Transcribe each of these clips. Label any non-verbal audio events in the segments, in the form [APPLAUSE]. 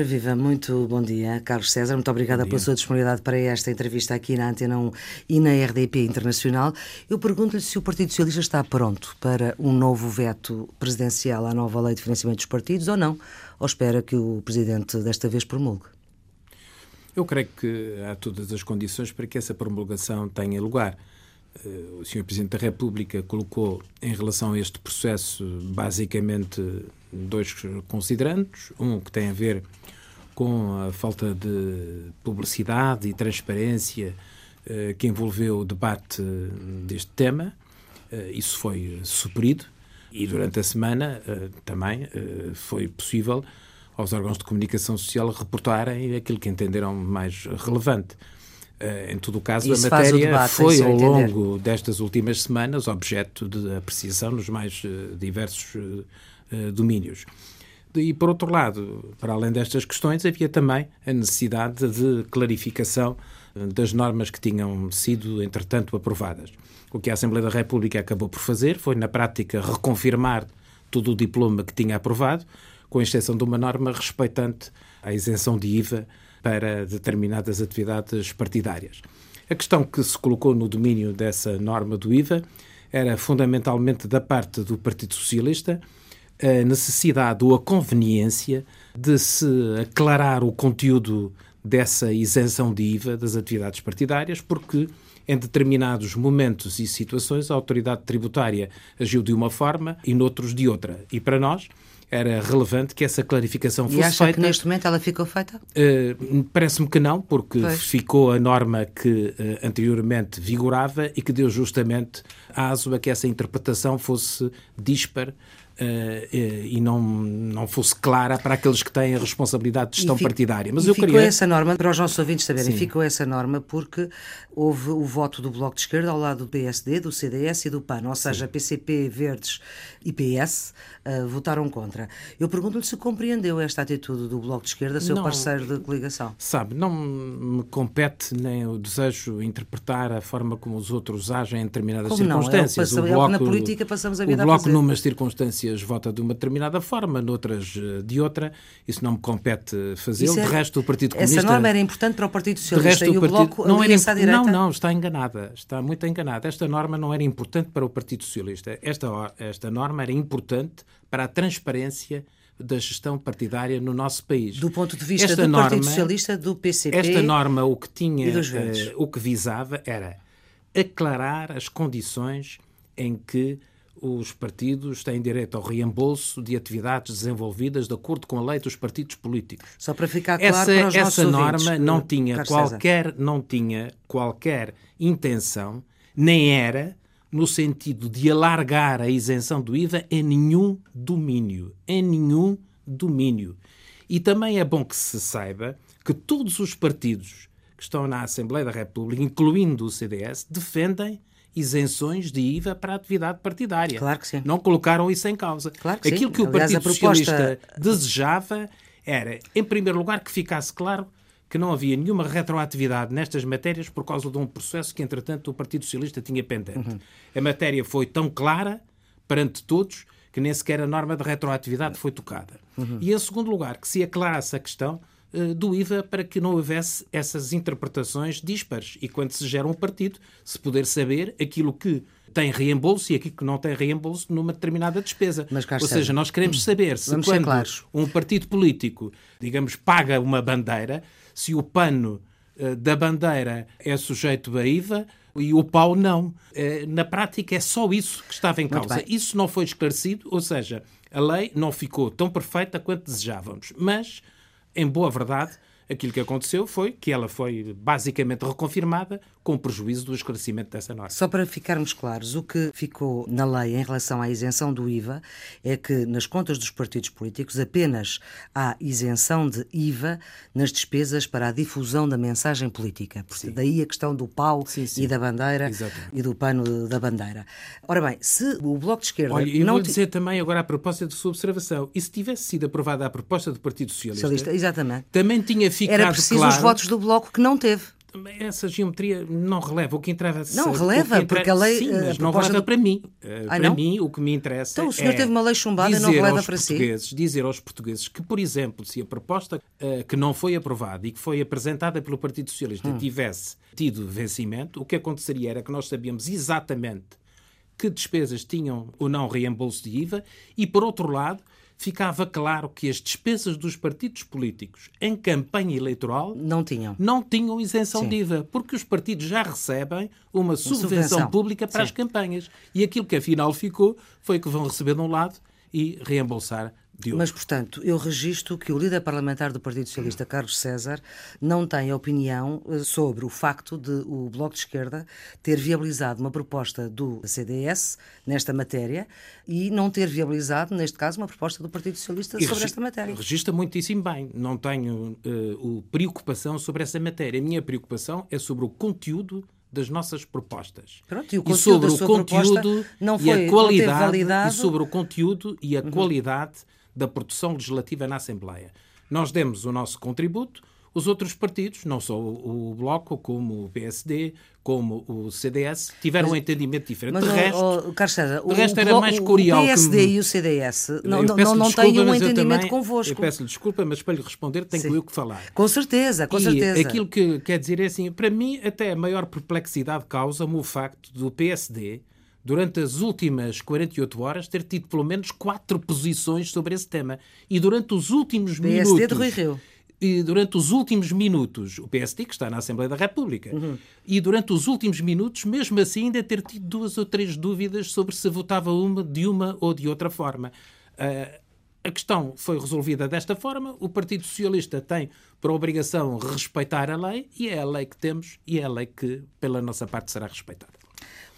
Ora viva, muito bom dia, Carlos César. Muito obrigada pela sua disponibilidade para esta entrevista aqui na Antena 1 e na RDP Internacional. Eu pergunto-lhe se o Partido Socialista está pronto para um novo veto presidencial à nova lei de financiamento dos partidos ou não, ou espera que o Presidente desta vez promulgue. Eu creio que há todas as condições para que essa promulgação tenha lugar. Eh, o Sr. Presidente da República colocou em relação a este processo basicamente dois considerandos. Um que tem a ver com a falta de publicidade e transparência eh, que envolveu o debate deste tema. Eh, isso foi suprido e durante a semana também foi possível aos órgãos de comunicação social reportarem aquilo que entenderam mais relevante. Uh, em todo o caso, Isso a matéria debate, foi, ao longo destas últimas semanas, objeto de apreciação nos mais uh, diversos uh, domínios. E, por outro lado, para além destas questões, havia também a necessidade de clarificação das normas que tinham sido, entretanto, aprovadas. O que a Assembleia da República acabou por fazer foi, na prática, reconfirmar todo o diploma que tinha aprovado, com exceção de uma norma respeitante à isenção de IVA para determinadas atividades partidárias. A questão que se colocou no domínio dessa norma do IVA era fundamentalmente da parte do Partido Socialista a necessidade ou a conveniência de se aclarar o conteúdo dessa isenção de IVA das atividades partidárias, porque em determinados momentos e situações a autoridade tributária agiu de uma forma e noutros de outra. E para nós, era relevante que essa clarificação fosse e acha feita. que neste momento ela ficou feita? Uh, Parece-me que não, porque pois. ficou a norma que uh, anteriormente vigorava e que deu justamente aso a que essa interpretação fosse dispar e não, não fosse clara para aqueles que têm a responsabilidade de gestão fico, partidária. Mas eu ficou queria... essa norma, para os nossos ouvintes saberem, Sim. ficou essa norma porque houve o voto do Bloco de Esquerda ao lado do PSD, do CDS e do PAN, ou seja, Sim. PCP, Verdes e PS uh, votaram contra. Eu pergunto-lhe se compreendeu esta atitude do Bloco de Esquerda, seu não, parceiro de coligação. Sabe, não me compete nem o desejo interpretar a forma como os outros agem em determinadas como circunstâncias. Não? É o, bloco, é o que na política passamos a vida o bloco, a fazer. numas circunstâncias vota de uma determinada forma, noutras eh, de outra. Isso não me compete fazer. É, de resto, o Partido Comunista... Essa norma era importante para o Partido Socialista e o, partido, Bloco não era à direita? Não, não, está enganada. Está muito enganada. Esta norma não era importante para o Partido Socialista. Esta, esta norma era importante para a transparência da gestão partidária no nosso país. Do ponto de vista esta do norma, Partido Socialista, do PCP Esta norma o que tinha, uh, o que visava era aclarar as condições em que os partidos têm direito ao reembolso de atividades desenvolvidas de acordo com a lei dos partidos políticos. Só para ficar claro essa, para os essa norma ouvintes, não tinha qualquer não tinha qualquer intenção nem era no sentido de alargar a isenção do IVA em nenhum domínio, em nenhum domínio. E também é bom que se saiba que todos os partidos que estão na Assembleia da República, incluindo o CDS, defendem isenções de IVA para a atividade partidária. Claro que sim. Não colocaram isso em causa. Claro que Aquilo sim. que o Aliás, Partido proposta... Socialista desejava era, em primeiro lugar, que ficasse claro que não havia nenhuma retroatividade nestas matérias por causa de um processo que, entretanto, o Partido Socialista tinha pendente. Uhum. A matéria foi tão clara perante todos que nem sequer a norma de retroatividade foi tocada. Uhum. E, em segundo lugar, que se aclarasse a questão eh, do IVA para que não houvesse essas interpretações dispares e quando se gera um partido, se poder saber aquilo que tem reembolso e aquilo que não tem reembolso numa determinada despesa. Mas, Ou seja, nós queremos saber se Vamos quando um partido político, digamos, paga uma bandeira, se o pano uh, da bandeira é sujeito a IVA e o pau não. Uh, na prática é só isso que estava em causa. Isso não foi esclarecido, ou seja, a lei não ficou tão perfeita quanto desejávamos. Mas em boa verdade, aquilo que aconteceu foi que ela foi basicamente reconfirmada com prejuízo do esclarecimento dessa norma. Só para ficarmos claros, o que ficou na lei em relação à isenção do IVA é que nas contas dos partidos políticos apenas há isenção de IVA nas despesas para a difusão da mensagem política. Porque daí a questão do pau sim, sim. e da bandeira Exatamente. e do pano da bandeira. Ora bem, se o Bloco de Esquerda. Olha, eu não vou dizer também agora a propósito de sua observação. E se tivesse sido aprovada a proposta do Partido Socialista, Socialista exatamente. também tinha ficado Era preciso claro... os votos do Bloco que não teve. Essa geometria não releva. O que interessa. Não releva, interessa, porque a lei. Sim, mas não releva do... para mim. Uh, para não? mim, o que me interessa. Então o senhor é teve uma lei chumbada e não releva para si. Dizer aos portugueses que, por exemplo, se a proposta uh, que não foi aprovada e que foi apresentada pelo Partido Socialista hum. tivesse tido vencimento, o que aconteceria era que nós sabíamos exatamente que despesas tinham ou não reembolso de IVA e, por outro lado, ficava claro que as despesas dos partidos políticos em campanha eleitoral não tinham, não tinham isenção Sim. de IVA, porque os partidos já recebem uma subvenção, subvenção. pública para Sim. as campanhas. E aquilo que afinal ficou foi que vão receber de um lado e reembolsar mas, portanto, eu registro que o líder parlamentar do Partido Socialista, Carlos César, não tem opinião eh, sobre o facto de o Bloco de Esquerda ter viabilizado uma proposta do CDS nesta matéria e não ter viabilizado, neste caso, uma proposta do Partido Socialista e sobre esta matéria. Registra muitíssimo bem. Não tenho uh, preocupação sobre essa matéria. A minha preocupação é sobre o conteúdo das nossas propostas. Pronto, e, o e sobre o conteúdo não foi, e a qualidade e sobre o conteúdo e a uhum. qualidade da produção legislativa na Assembleia. Nós demos o nosso contributo, os outros partidos, não só o Bloco, como o PSD, como o CDS, tiveram mas, um entendimento diferente. Mas, de resto, oh, Carlos César, de resto era mais curial. O PSD que... e o CDS não, não, não têm um entendimento também, convosco. Eu peço-lhe desculpa, mas para lhe responder tenho Sim. eu que falar. Com certeza, com e certeza. Aquilo que quer dizer é assim, para mim até a maior perplexidade causa-me o facto do PSD durante as últimas 48 horas, ter tido pelo menos quatro posições sobre esse tema. E durante os últimos PSD minutos. de Rui Rio. E durante os últimos minutos, o PSD, que está na Assembleia da República, uhum. e durante os últimos minutos, mesmo assim, ainda ter tido duas ou três dúvidas sobre se votava uma de uma ou de outra forma. Uh, a questão foi resolvida desta forma. O Partido Socialista tem por obrigação respeitar a lei e é a lei que temos e é a lei que, pela nossa parte, será respeitada.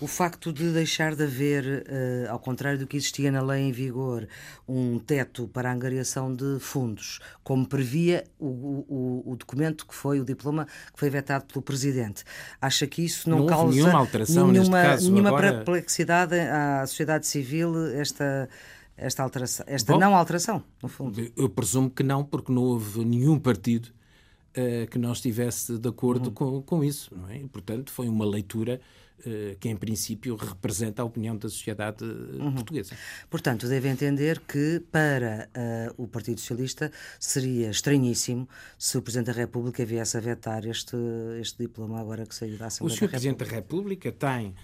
O facto de deixar de haver, uh, ao contrário do que existia na lei em vigor, um teto para a angariação de fundos, como previa o, o, o documento que foi o diploma que foi vetado pelo Presidente, acha que isso não, não causa nenhuma alteração nenhuma, caso, nenhuma agora... perplexidade à sociedade civil esta esta alteração, esta Bom, não alteração, no fundo? Eu presumo que não, porque não houve nenhum partido uh, que não estivesse de acordo uhum. com, com isso, não é? E, portanto, foi uma leitura eh, que em princípio representa a opinião da sociedade eh, uhum. portuguesa. Portanto, deve entender que para uh, o Partido Socialista seria estranhíssimo se o Presidente da República viesse a vetar este, este diploma agora que saiu da Assembleia O Sr. Presidente da República tem uh,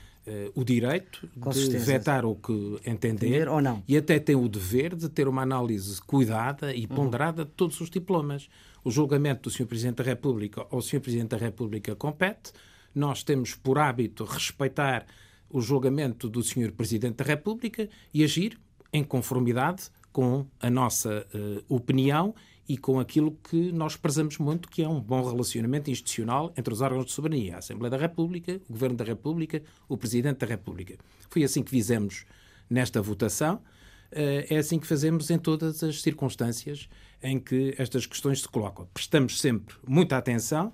o direito Com de certeza. vetar o que entender, entender, ou não. e até tem o dever de ter uma análise cuidada e uhum. ponderada uhum. de todos os diplomas. O julgamento do Sr. Presidente da República ao Sr. Presidente da República compete nós temos por hábito respeitar o julgamento do Sr. Presidente da República e agir em conformidade com a nossa uh, opinião e com aquilo que nós prezamos muito, que é um bom relacionamento institucional entre os órgãos de soberania, a Assembleia da República, o Governo da República, o Presidente da República. Foi assim que fizemos nesta votação. Uh, é assim que fazemos em todas as circunstâncias em que estas questões se colocam. Prestamos sempre muita atenção,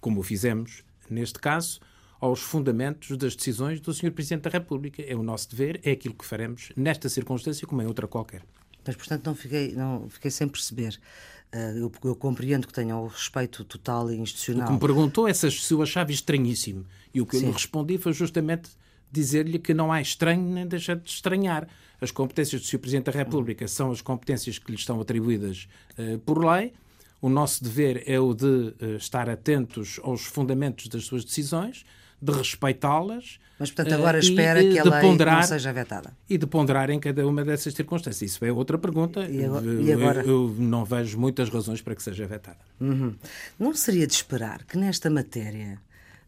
como o fizemos neste caso, aos fundamentos das decisões do Sr. Presidente da República. É o nosso dever, é aquilo que faremos nesta circunstância como em outra qualquer. Mas, portanto, não fiquei, não, fiquei sem perceber. Uh, eu, eu, compreendo que tenham o respeito total e institucional. O que me perguntou é se eu achava estranhíssimo. E o que Sim. eu lhe respondi foi justamente dizer-lhe que não há estranho nem deixar de estranhar. As competências do Sr. Presidente da República são as competências que lhe estão atribuídas uh, por lei o nosso dever é o de uh, estar atentos aos fundamentos das suas decisões, de respeitá-las. Mas, portanto, agora uh, espera que a lei ponderar, não seja vetada. E de ponderar em cada uma dessas circunstâncias. Isso é outra pergunta. E agora? E agora? Eu, eu, não vejo muitas razões para que seja vetada. Uhum. Não seria de esperar que nesta matéria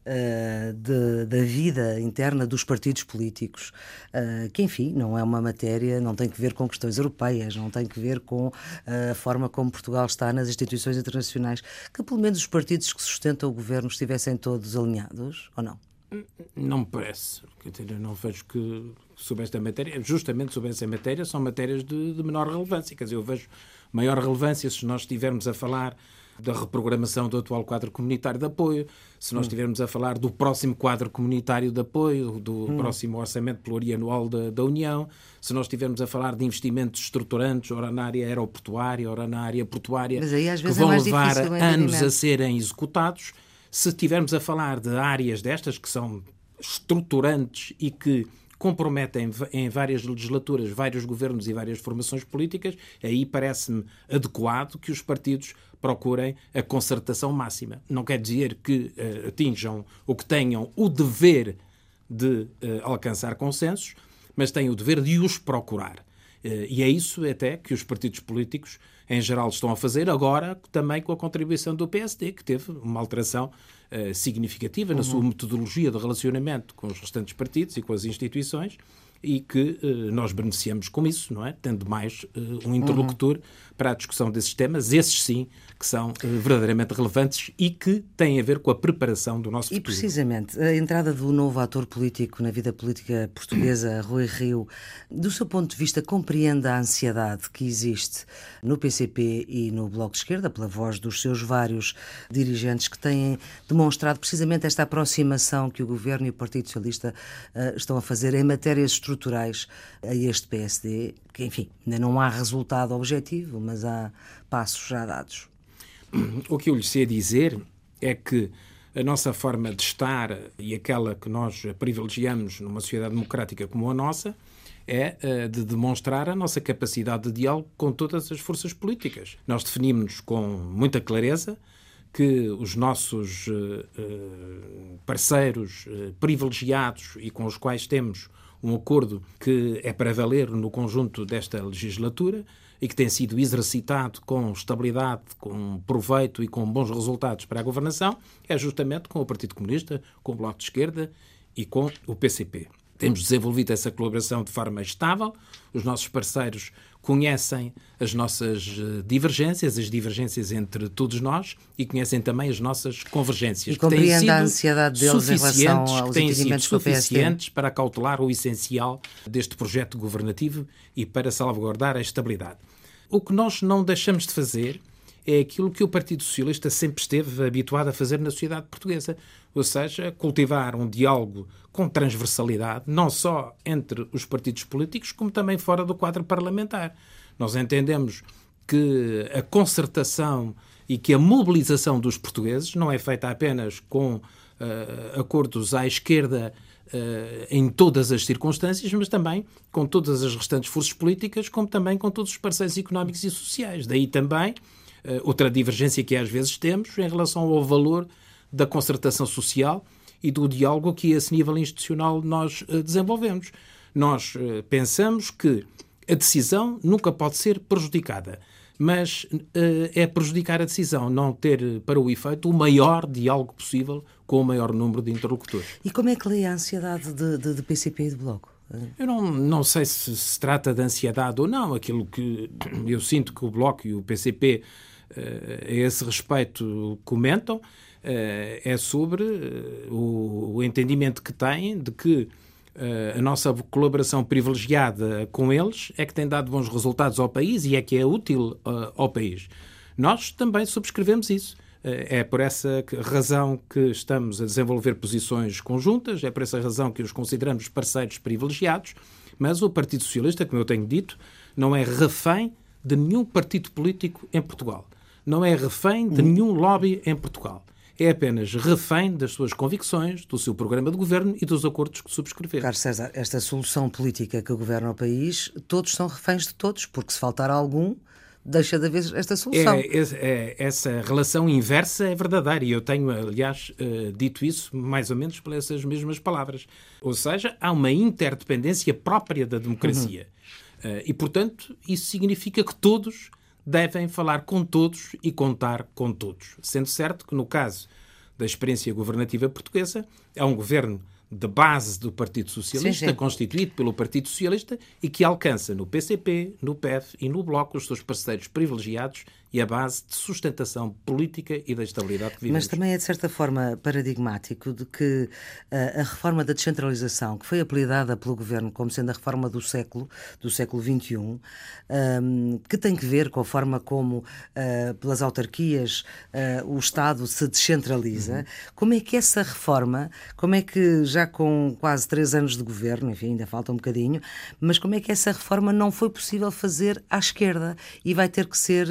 uh, de, da vida interna dos partidos políticos, uh, que enfim, não é uma matéria, não tem que ver com questões europeias, não tem que ver com uh, a forma como Portugal está nas instituições internacionais, que pelo menos os partidos que sustentam o governo estivessem todos alinhados, ou não? Não me parece. Eu não vejo que sobre esta matéria, justamente sobre essa matéria, são matérias de, de menor relevância. Quer dizer, eu vejo maior relevância se nós estivermos a falar da reprogramação do atual quadro comunitário de apoio, se nós hum. estivermos a falar do próximo quadro comunitário de apoio, do hum. próximo orçamento plurianual da, da, União, se nós estivermos a falar de investimentos estruturantes, ora na área aeroportuária, ora na área portuária, que vão é levar anos a serem executados, Se estivermos a falar de áreas destas que são estruturantes e que comprometem em várias legislaturas, vários governos e várias formações políticas, aí parece-me adequado que os partidos procurem a concertação máxima. Não quer dizer que uh, atinjam ou que tenham o dever de uh, alcançar consensos, mas têm o dever de os procurar. Uh, e é isso até que os partidos políticos, em geral, estão a fazer, agora também com a contribuição do PSD, que teve uma alteração significativa uhum. na sua metodologia de relacionamento com os restantes partidos e com as instituições e que uh, nós beneficiamos com isso, não é? Tendo mais uh, um interlocutor uhum. Para a discussão desses temas, esses sim que são uh, verdadeiramente relevantes e que têm a ver com a preparação do nosso e futuro. E precisamente, a entrada do novo ator político na vida política portuguesa, [CLEARS THROAT] Rui Rio, do seu ponto de vista, compreende a ansiedade que existe no PCP e no Bloco de Esquerda, pela voz dos seus vários dirigentes que têm demonstrado precisamente esta aproximação que o Governo e o Partido Socialista estão a fazer em matérias estruturais a este PSD, que, enfim, ainda não há resultado objetivo, mas há passos já dados. O que eu lhe sei dizer é que a nossa forma de estar e aquela que nós privilegiamos numa sociedade democrática como a nossa é uh, de demonstrar a nossa capacidade de diálogo com todas as forças políticas. Nós definimos com muita clareza que os nossos uh, uh, parceiros privilegiados e com os quais temos um acordo que é para valer no conjunto desta legislatura e que tem sido exercitado com estabilidade, com proveito e com bons resultados para a governação, é justamente com o Partido Comunista, com o Bloco de Esquerda e com o PCP. Temos desenvolvido essa colaboração de forma estável, os nossos parceiros conhecem as nossas eh, divergências, as divergências entre todos nós e conhecem também as nossas convergências. E compreende a ansiedade deles em relação aos que têm sido suficientes para cautelar o essencial deste projeto governativo e para salvaguardar a estabilidade. O que nós não deixamos de fazer é aquilo que o Partido Socialista sempre esteve habituado a fazer na sociedade portuguesa, ou seja, cultivar um diálogo com transversalidade, não só entre os partidos políticos, como também fora do quadro parlamentar. Nós entendemos que a concertação e que a mobilização dos portugueses não é feita apenas com uh, acordos à esquerda em todas as circunstâncias, mas também com todas as restantes forças políticas, como também com todos os parceiros económicos e sociais. Daí também uh, outra divergência que às vezes temos em relação ao valor da concertação social e do diálogo que, a esse nível institucional, nós uh, desenvolvemos. Nós pensamos que a decisão nunca pode ser prejudicada, mas é prejudicar a decisão não ter para o efeito o maior diálogo possível com o maior número de interlocutores. E como é que lê a ansiedade de, de, de PCP e de Bloco? Eu não, não sei se se trata de ansiedade ou não. Aquilo que [CLEARS THROAT] eu sinto que o Bloco e o PCP eh, a esse respeito comentam eh, é sobre eh, o entendimento que têm de que a nossa colaboração privilegiada com eles é que tem dado bons resultados ao país e é que é útil ao país. Nós também subscrevemos isso. É por essa razão que estamos a desenvolver posições conjuntas, é por essa razão que os consideramos parceiros privilegiados, mas o Partido Socialista, como eu tenho dito, não é refém de nenhum partido político em Portugal não é refém de nenhum lobby em Portugal. É apenas refém das suas convicções, do seu programa de governo e dos acordos que subscrever. Carlos César, esta solução política que governa o país, todos são reféns de todos, porque se faltar algum, deixa de haver esta solução. É, é, essa relação inversa é verdadeira e eu tenho, aliás, uh, dito isso mais ou menos por essas mesmas palavras. Ou seja, há uma interdependência própria da democracia. Uhum. Uh, e, portanto, isso significa que todos devem falar com todos e contar com todos. Sendo certo que, no caso da experiência governativa portuguesa, é um governo de base do Partido Socialista, sim, sim. constituído pelo Partido Socialista e que alcança no PCP, no PEF e no Bloco os seus parceiros privilegiados e a base de sustentação política e da estabilidade que vivemos. Mas também é, de certa forma, paradigmático de que uh, a reforma da descentralização, que foi apelidada pelo Governo como sendo a reforma do século, do século XXI, ehm, que tem que ver com a forma como, uh, pelas autarquias, uh, o Estado se descentraliza, uhum. como é que essa reforma, como é que já com quase três anos de governo, enfim, ainda falta um bocadinho, mas como é que essa reforma não foi possível fazer à esquerda e vai ter que ser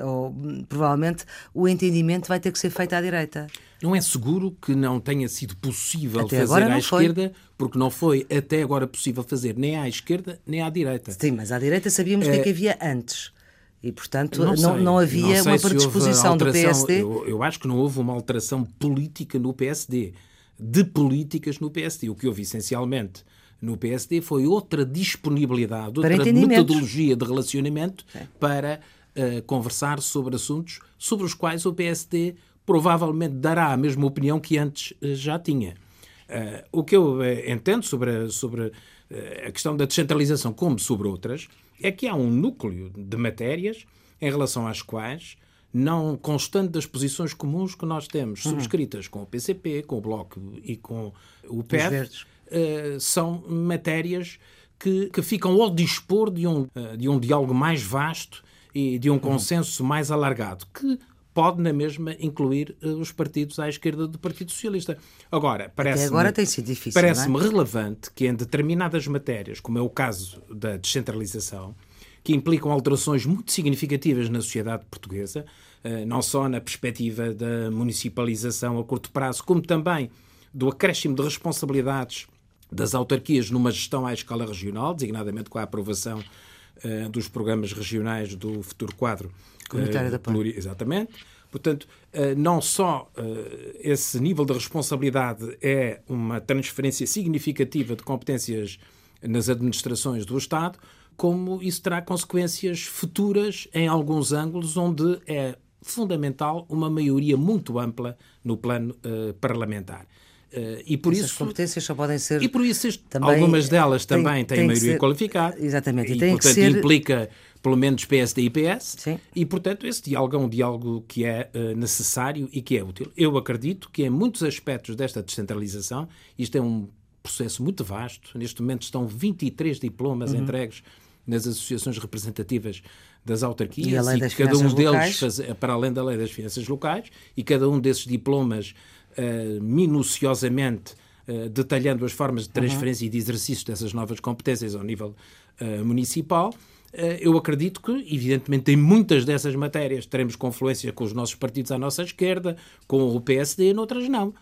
ou provavelmente o entendimento vai ter que ser feito à direita. Não é seguro que não tenha sido possível até fazer à esquerda, foi. porque não foi até agora possível fazer nem à esquerda nem à direita. Sim, mas à direita sabíamos o é... que, é que havia antes. E, portanto, não, não, não havia não uma predisposição do PSD. Eu, eu, acho que não houve uma alteração política no PSD, de políticas no PSD. O que houve essencialmente no PSD foi outra disponibilidade, outra metodologia de relacionamento é. para uh, conversar sobre assuntos sobre os quais o PSD provavelmente dará a mesma opinião que antes uh, já tinha. Uh, o que eu entendo sobre, a, sobre a questão da descentralização, como sobre outras, é que há um núcleo de matérias em relação às quais não constante das posições comuns que nós temos, uhum. subscritas com o PCP, com o Bloco e com o PEV, uh, são matérias que, que ficam ao dispor de um, uh, de um diálogo mais vasto e de um uhum. consenso mais alargado, que pode na mesma incluir uh, os partidos à esquerda do Partido Socialista. Agora, parece agora tem sido difícil. Parece-me é? relevante que em determinadas matérias, como é o caso da descentralização, que implicam alterações muito significativas na sociedade portuguesa, não só na perspectiva da municipalização a curto prazo, como também do acréscimo de responsabilidades das autarquias numa gestão à escala regional, designadamente com a aprovação uh, dos programas regionais do futuro quadro comunitário uh, da pluri, Exatamente. Portanto, uh, não só esse nível de responsabilidade é uma transferência significativa de competências nas administrações do Estado, como isso terá consequências futuras em alguns ângulos onde é fundamental uma maioria muito ampla no plano parlamentar. Uh, e por Essas isso competências só podem ser e por isso também, algumas delas também tem, têm maioria ser, qualificada exatamente e, e portanto ser... implica pelo menos PSD e PS Sim. e portanto esse diálogo é um diálogo que é uh, necessário e que é útil eu acredito que em muitos aspectos desta descentralização isto é um processo muito vasto neste momento estão 23 diplomas uhum. entregues nas associações representativas das autarquias e, e cada um deles faz, para além da lei das finanças locais e cada um desses diplomas minuciosamente uh, detalhando as formas de transferência uhum. e de exercício dessas novas competências ao nível uh, municipal. Eu acredito que, evidentemente, em muitas dessas matérias teremos confluência com os nossos partidos à nossa esquerda, com o PSD, noutras não.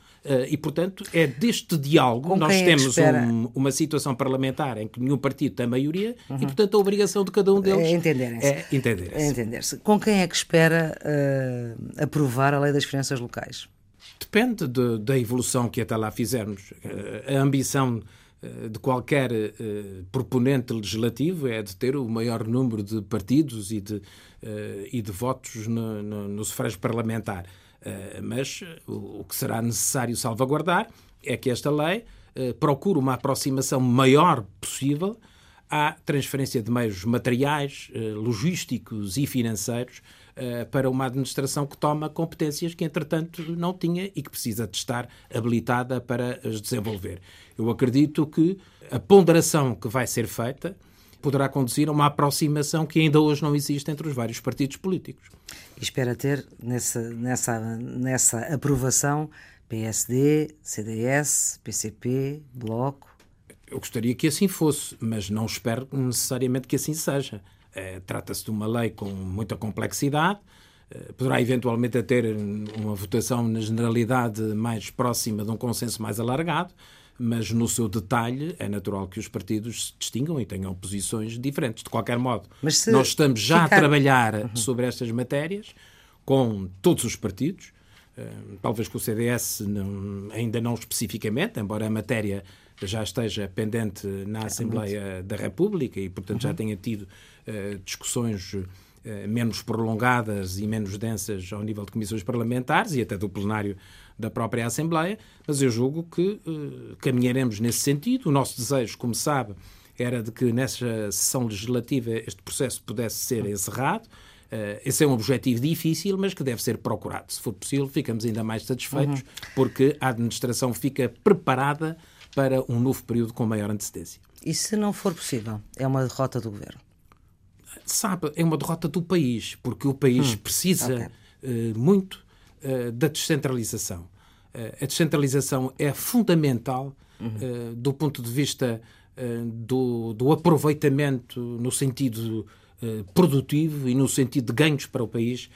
E, portanto, é deste diálogo nós é temos um, uma situação parlamentar em que nenhum partido tem maioria uhum. e, portanto, a obrigação de cada um deles é entenderem-se. É entender-se. É entender Com quem é que espera uh, aprovar a lei das finanças locais? Depende de, da evolução que até lá fizermos. A ambição eh, de qualquer uh, proponente legislativo é de ter o maior número de partidos e de, e de votos no, no, no sufrágio parlamentar. Mas o, que será necessário salvaguardar é que esta lei procure uma aproximação maior possível à transferência de meios materiais, logísticos e financeiros eh, para uma administração que toma competências que, entretanto, não tinha e que precisa de estar habilitada para as desenvolver. Eu acredito que a ponderação que vai ser feita poderá conduzir a uma aproximação que ainda hoje não existe entre os vários partidos políticos. E espera ter nessa, nessa, nessa aprovação PSD, CDS, PCP, Bloco? Eu gostaria que assim fosse, mas não espero necessariamente que assim seja. Eh, trata-se de uma lei com muita complexidade, eh, poderá eventualmente ter uma votação na generalidade mais próxima de um consenso mais alargado, mas no seu detalhe é natural que os partidos se distingam e tenham posições diferentes. De qualquer modo, nós estamos já ficar... a trabalhar uhum. sobre estas matérias com todos os partidos, eh, talvez com o CDS não, ainda não especificamente, embora a matéria já esteja pendente na Assembleia da República e, portanto, uhum. já tenha tido discussões uh, menos prolongadas e menos densas ao nível de comissões parlamentares e até do plenário da própria Assembleia, mas eu julgo que uh, caminharemos nesse sentido. O nosso desejo, como sabe, era de que nessa sessão legislativa este processo pudesse ser encerrado. Uh, esse é um objetivo difícil, mas que deve ser procurado. Se for possível, ficamos ainda mais satisfeitos, uhum. porque a administração fica preparada para um novo período com maior antecedência. E se não for possível, é uma derrota do governo? Sabe, é uma derrota do país, porque o país hum, precisa okay. uh, muito uh, da descentralização. Uh, a descentralização é fundamental uhum. do ponto de vista do, do, aproveitamento no sentido produtivo e no sentido de ganhos para o país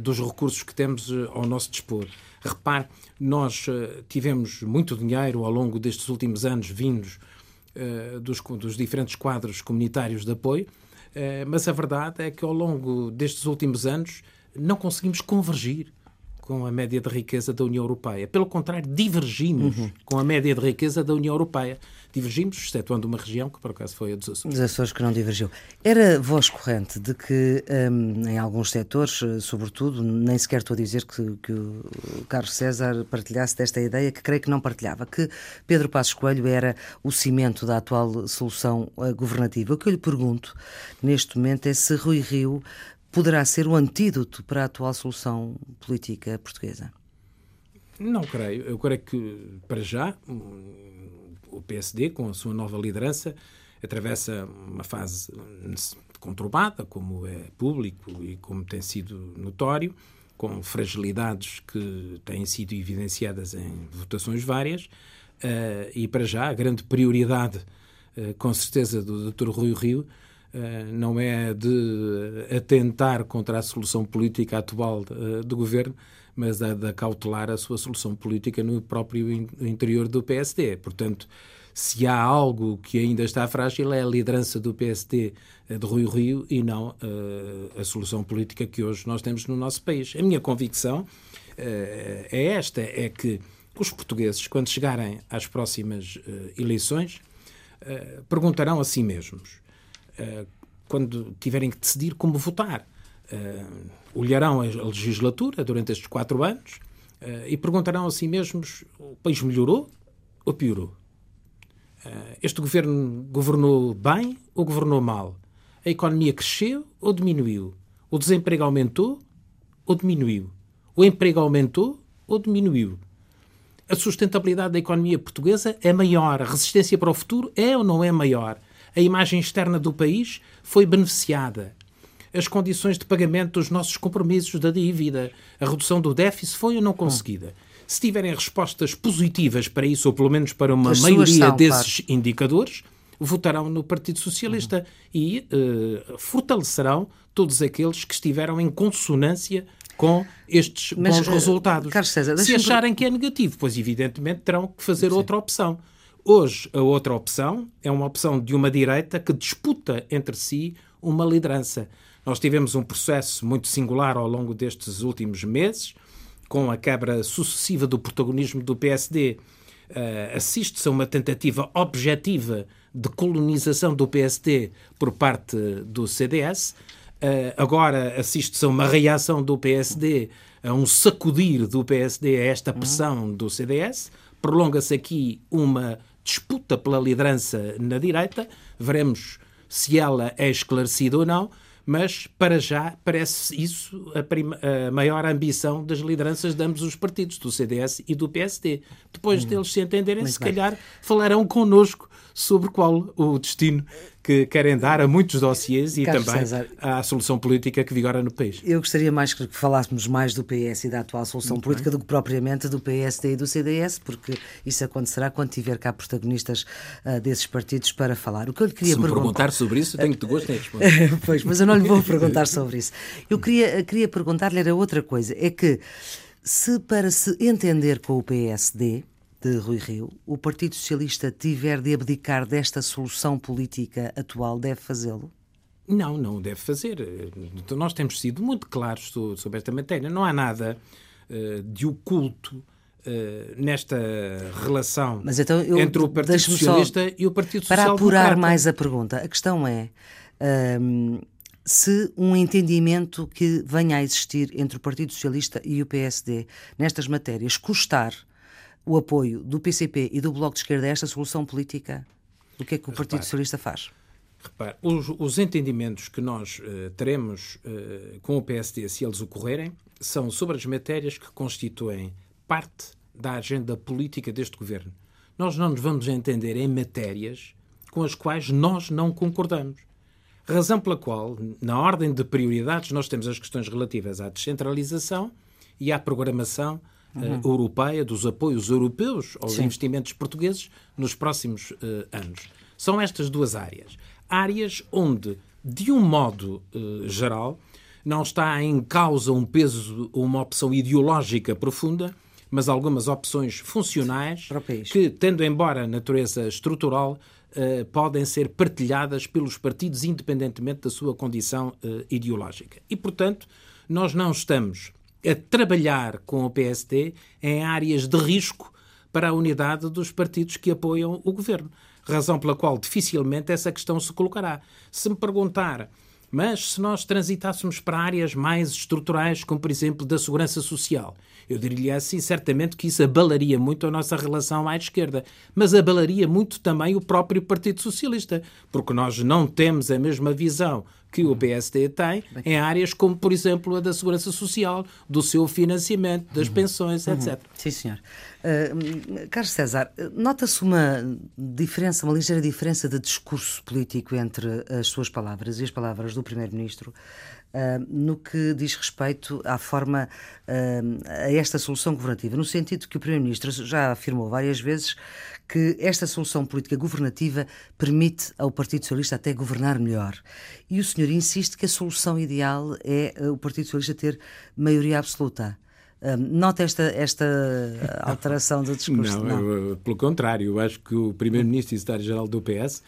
dos recursos que temos ao nosso dispor. Repare, nós tivemos muito dinheiro ao longo destes últimos anos vindos dos, dos diferentes quadros comunitários de apoio, mas a verdade é que ao longo destes últimos anos não conseguimos convergir com a média de riqueza da União Europeia. Pelo contrário, divergimos uhum. com a média de riqueza da União Europeia. Divergimos, excetuando uma região que por acaso foi a dos Açores. Os Açores que não divergiu. Era voz corrente de que um, em alguns setores, eh, sobretudo, nem sequer estou a dizer que, que o Carlos César partilhasse desta ideia, que creio que não partilhava, que Pedro Passos Coelho era o cimento da atual solução uh, governativa. O que eu lhe pergunto neste momento é se Rui Rio poderá ser o antídoto para a atual solução política portuguesa? Não creio. Eu creio que, para já, o PSD, com a sua nova liderança, atravessa uma fase conturbada, como é público e como tem sido notório, com fragilidades que têm sido evidenciadas em votações várias, eh, e para já a grande prioridade, eh, com certeza, do Dr. Rui Rio não é de atentar contra a solução política atual eh, do governo, mas a de cautelar a sua solução política no próprio interior do PSD. Portanto, se há algo que ainda está frágil é a liderança do PSD eh, de Rui Rio e não a solução política que hoje nós temos no nosso país. A minha convicção é esta, é que os portugueses, quando chegarem às próximas eleições, perguntarão a si mesmos eh, quando tiverem que decidir como votar. Uh, olharão a legislatura durante estes quatro anos uh, e perguntarão a si mesmos: o país melhorou ou piorou? este governo governou bem ou governou mal? A economia cresceu ou diminuiu? O desemprego aumentou ou diminuiu? O emprego aumentou ou diminuiu? A sustentabilidade da economia portuguesa é maior? A resistência para o futuro é ou não é maior? A imagem externa do país foi beneficiada. As condições de pagamento dos nossos compromissos da dívida, a redução do déficit foi ou não conseguida. Se tiverem respostas positivas para isso, ou pelo menos para uma As maioria são, desses claro. indicadores, votarão no Partido Socialista uhum. e uh, fortalecerão todos aqueles que estiveram em consonância com estes Mas, bons resultados. César, Se acharem que é negativo, pois evidentemente terão que fazer Sim. outra opção. Hoje, a outra opção é uma opção de uma direita que disputa entre si uma liderança. Nós tivemos um processo muito singular ao longo destes últimos meses, com a quebra sucessiva do protagonismo do PSD. Uh, eh, Assiste-se a uma tentativa objetiva de colonização do PSD por parte do CDS. Uh, eh, agora assiste-se a uma reação do PSD, a um sacudir do PSD a esta pressão do CDS. Prolonga-se aqui uma disputa pela liderança na direita. Veremos se ela é esclarecida ou não, mas para já parece isso a, prima, a, maior ambição das lideranças de ambos os partidos, do CDS e do PSD. Depois hum. deles se entenderem, se bem. calhar falarão connosco sobre qual o destino que querem dar a muitos dossiês e Carlos também César, à solução política que vigora no país. Eu gostaria mais que falássemos mais do PS e da atual solução Muito política bem. do que propriamente do PSD e do CDS, porque isso acontecerá quando tiver cá protagonistas uh, desses partidos para falar. O que eu lhe queria Se me perguntar... perguntar sobre isso, tenho-te gosto em [LAUGHS] responder. pois, mas eu não lhe vou perguntar sobre isso. Eu queria, queria perguntar-lhe era outra coisa, é que se para se entender com o PSD de Rui Rio, o Partido Socialista tiver de abdicar desta solução política atual, deve fazê-lo? Não, não deve fazer. Nós temos sido muito claros sobre esta matéria. Não há nada uh, de oculto uh, nesta relação então eu, entre o Partido Socialista e o Partido Social Para apurar mais a pergunta, a questão é. Um, se um entendimento que venha a existir entre o Partido Socialista e o PSD nestas matérias custar o apoio do PCP e do Bloco de Esquerda a esta solução política, o que é que o Partido Socialista faz? Repare, os, os, entendimentos que nós uh, teremos uh, com o PSD, se eles ocorrerem, são sobre as matérias que constituem parte da agenda política deste governo. Nós não nos vamos entender em matérias com as quais nós não concordamos. Razão pela qual, na ordem de prioridades, nós temos as questões relativas à descentralização e à programação uhum. europeia, dos apoios europeus aos Sim. investimentos portugueses nos próximos uh, anos. São estas duas áreas. Áreas onde de um modo uh, geral, não está em causa um peso, uma opção ideológica profunda, mas algumas opções funcionais que, tendo embora natureza estrutural, uh, podem ser partilhadas pelos partidos independentemente da sua condição uh, ideológica. E, portanto, nós não estamos a trabalhar com o PSD em áreas de risco para a unidade dos partidos que apoiam o governo. Razão pela qual dificilmente essa questão se colocará. Se me perguntar mas se nós transitássemos para áreas mais estruturais, como por exemplo da segurança social, eu diria assim, certamente que isso abalaria muito a nossa relação à esquerda, mas abalaria muito também o próprio Partido Socialista, porque nós não temos a mesma visão que o PSD tem em áreas como, por exemplo, a da segurança social, do seu financiamento, das uhum. pensões, uhum. etc. Sim, senhor. Uh, Carlos César, nota-se uma diferença, uma ligeira diferença de discurso político entre as suas palavras e as palavras do Primeiro-Ministro uh, no que diz respeito à forma, uh, a esta solução governativa, no sentido que o Primeiro-Ministro já afirmou várias vezes que esta solução política governativa permite ao Partido Socialista até governar melhor. E o senhor insiste que a solução ideal é o Partido Socialista ter maioria absoluta. Um, nota esta, esta alteração do discurso? Não, não. Eu, pelo contrário, eu acho que o Primeiro-Ministro e Secretário-Geral do PS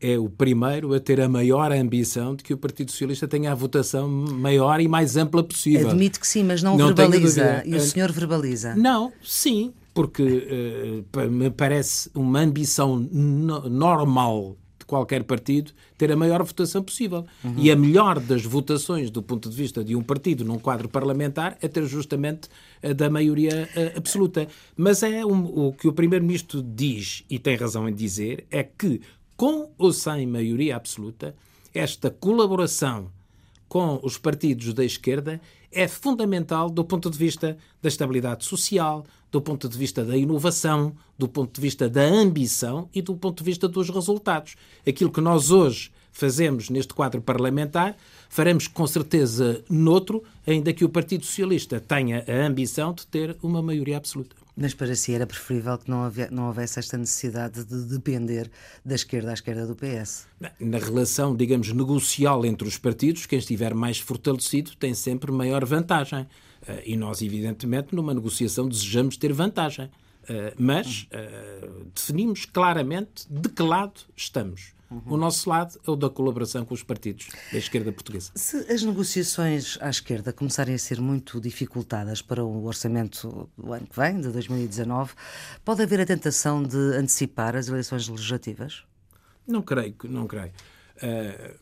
é o primeiro a ter a maior ambição de que o Partido Socialista tenha a votação maior e mais ampla possível. Admito que sim, mas não, não verbaliza. E o senhor verbaliza? Não, sim, porque uh, me parece uma ambição no normal de qualquer partido ter a maior votação possível. Uhum. E a melhor das votações do ponto de vista de um partido num quadro parlamentar é ter justamente a da maioria uh, absoluta. Mas é um, o que o Primeiro-Ministro diz, e tem razão em dizer, é que com ou sem maioria absoluta, esta colaboração com os partidos da esquerda é fundamental do ponto de vista da estabilidade social, do ponto de vista da inovação, do ponto de vista da ambição e do ponto de vista dos resultados. Aquilo que nós hoje fazemos neste quadro parlamentar, faremos com certeza noutro, ainda que o Partido Socialista tenha a ambição de ter uma maioria absoluta. Mas para si era preferível que não, havia, não houvesse esta necessidade de depender da esquerda à esquerda do PS? Na relação, digamos, negocial entre os partidos, quem estiver mais fortalecido tem sempre maior vantagem. Eh, e nós, evidentemente, numa negociação desejamos ter vantagem. Eh, mas eh, definimos claramente de que lado estamos. O nosso lado é o da colaboração com os partidos da esquerda portuguesa. Se as negociações à esquerda começarem a ser muito dificultadas para o orçamento do ano que vem, de 2019, pode haver a tentação de antecipar as eleições legislativas? Não creio, não creio. Uh,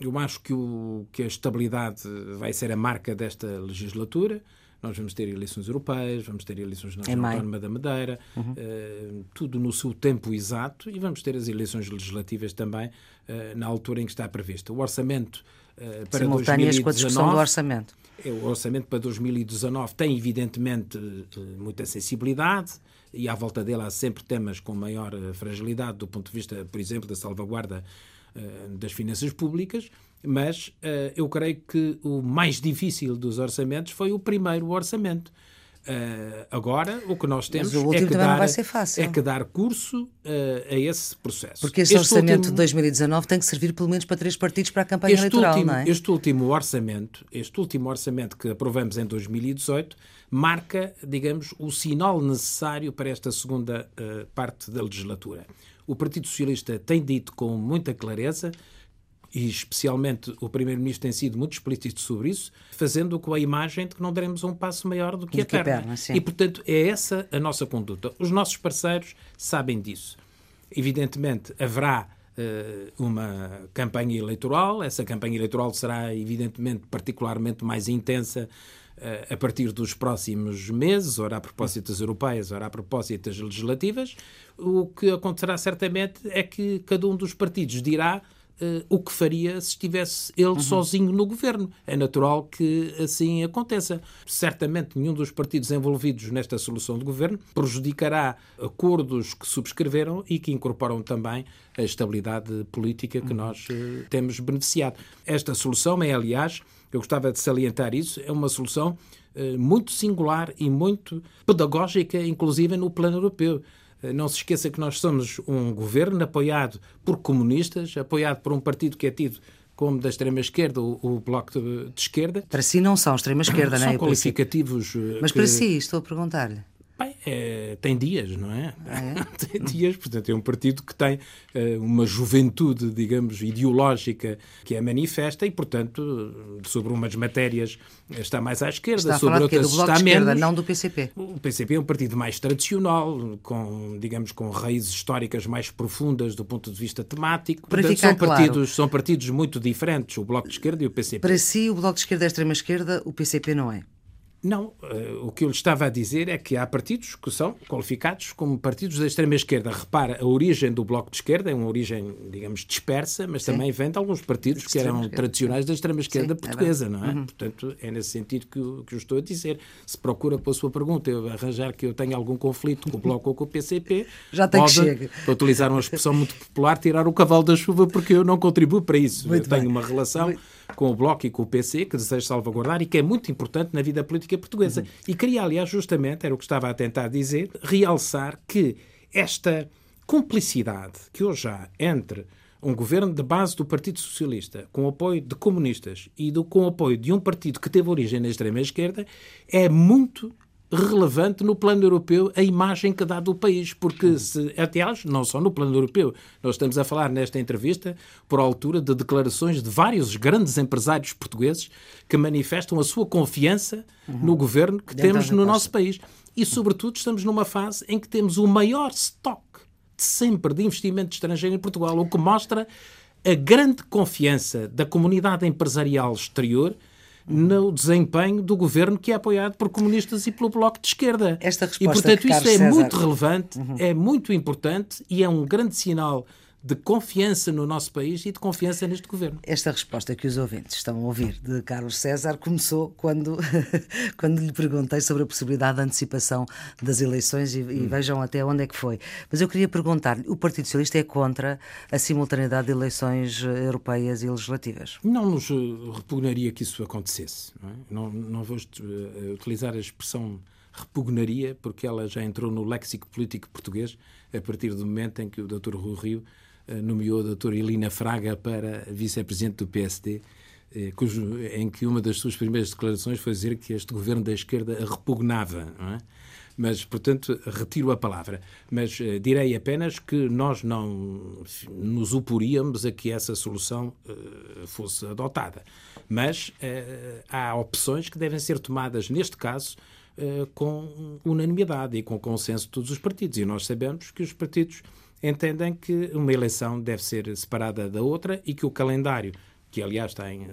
eu acho que, o, que a estabilidade vai ser a marca desta legislatura. Nós vamos ter eleições europeias, vamos ter eleições na região autónoma da Madeira, uhum. uh, tudo no seu tempo exato, e vamos ter as eleições legislativas também uh, na altura em que está previsto. O orçamento uh, para Simultâneas 2019, com a discussão do orçamento. É, o orçamento para 2019 tem, evidentemente, muita sensibilidade e à volta dele há sempre temas com maior fragilidade do ponto de vista, por exemplo, da salvaguarda das finanças públicas mas uh, eu creio que o mais difícil dos orçamentos foi o primeiro orçamento. Uh, agora, o que nós temos é que, dar, é que, dar, curso a esse processo. Porque este, este orçamento último, de 2019 tem que servir pelo menos para três partidos para a campanha eleitoral, último, não é? Este último orçamento, este último orçamento que aprovamos em 2018, marca, digamos, o sinal necessário para esta segunda parte da legislatura. O Partido Socialista tem dito com muita clareza e especialmente o Primeiro-Ministro tem sido muito explícito sobre isso, fazendo com a imagem de que não daremos um passo maior do que do a perna. perna e, portanto, é essa a nossa conduta. Os nossos parceiros sabem disso. Evidentemente, haverá uh, uma campanha eleitoral, essa campanha eleitoral será, evidentemente, particularmente mais intensa a partir dos próximos meses, ora a propósito das europeias, ora a propósito das legislativas. O que acontecerá certamente é que cada um dos partidos dirá uh, o que faria se estivesse ele uhum. sozinho no governo. É natural que assim aconteça. Certamente nenhum dos partidos envolvidos nesta solução de governo prejudicará acordos que subscreveram e que incorporam também a estabilidade política que uhum. nós uh, temos beneficiado. Esta solução é, aliás, eu gostava de salientar isso, é uma solução uh, muito singular e muito pedagógica, inclusive no plano europeu. Eh, não se esqueça que nós somos um governo apoiado por comunistas, apoiado por um partido que é tido como da extrema-esquerda, o, o, Bloco de, de, Esquerda. Para si não são extrema-esquerda, não é? São qualificativos. Mas que... para si, estou a perguntar-lhe. Bem, é, tem dias, não é? Ah, é? [LAUGHS] tem dias, portanto, é um partido que tem uh, uma juventude, digamos, ideológica que é manifesta e, portanto, sobre umas matérias está mais à esquerda, está sobre outras está de esquerda, menos. não do PCP. O PCP é um partido mais tradicional, com, digamos, com raízes históricas mais profundas do ponto de vista temático. Para portanto, são partidos, claro. são partidos muito diferentes, o Bloco de Esquerda e o PCP. Para si, o Bloco de Esquerda é extrema-esquerda, o PCP não é? Não, uh, o que eu lhe estava a dizer é que há partidos que são qualificados como partidos da extrema-esquerda. Repara, a origem do Bloco de Esquerda é uma origem, digamos, dispersa, mas Sim. também vem de alguns partidos que eram tradicionais da extrema-esquerda portuguesa, é não é? Uhum. Portanto, é nesse sentido que, eu, que eu estou a dizer. Se procura, pela sua pergunta, eu arranjar que eu tenha algum conflito com o Bloco ou com o PCP, [LAUGHS] já tem pode, que chegar. para utilizar uma expressão muito popular, tirar o cavalo da chuva, porque eu não contribuo para isso. Muito eu tenho bem. uma relação com o Bloco e com o PC, que desejo salvaguardar e que é muito importante na vida política portuguesa. Uhum. E queria, aliás, justamente, era o que estava a tentar dizer, realçar que esta cumplicidade que hoje há entre um governo de base do Partido Socialista, com apoio de comunistas e do, com apoio de um partido que teve origem na extrema-esquerda, é muito relevante no plano europeu a imagem que dá do país, porque, se, aliás, não só no plano europeu, nós estamos a falar nesta entrevista, por altura, de declarações de vários grandes empresários portugueses que manifestam a sua confiança uhum. no governo que Dentro temos no nosso país. E, sobretudo, estamos numa fase em que temos o maior estoque de sempre de investimento estrangeiro em Portugal, o que mostra a grande confiança da comunidade empresarial exterior no desempenho do governo que é apoiado por comunistas e pelo Bloco de Esquerda. Esta e, resposta portanto, de isso é César- muito relevante, é muito importante e é um grande sinal de confiança no nosso país e de confiança neste governo. Esta resposta que os ouvintes estão a ouvir de Carlos César começou quando, [LAUGHS] quando lhe perguntei sobre a possibilidade de antecipação das eleições e, e vejam até onde é que foi. Mas eu queria perguntar-lhe: o Partido Socialista é contra a simultaneidade de eleições eh, europeias e legislativas? Não nos eh, repugnaria que isso acontecesse. Não, é? não, não vou eh, utilizar a expressão repugnaria, porque ela já entrou no léxico político português a partir do momento em que o Dr. Rui Rio nomeou a doutora Elina Fraga para vice-presidente do PSD, eh, cujo, em que uma das suas primeiras declarações foi dizer que este governo da esquerda repugnava. É? Mas, portanto, retiro a palavra. Mas eh, direi apenas que nós não nos oporíamos a que essa solução eh, fosse adotada. Mas eh, há opções que devem ser tomadas, neste caso, eh, com unanimidade e com consenso de todos os partidos. E nós sabemos que os partidos entendem que uma eleição deve ser separada da outra e que o calendário, que aliás tem, eh,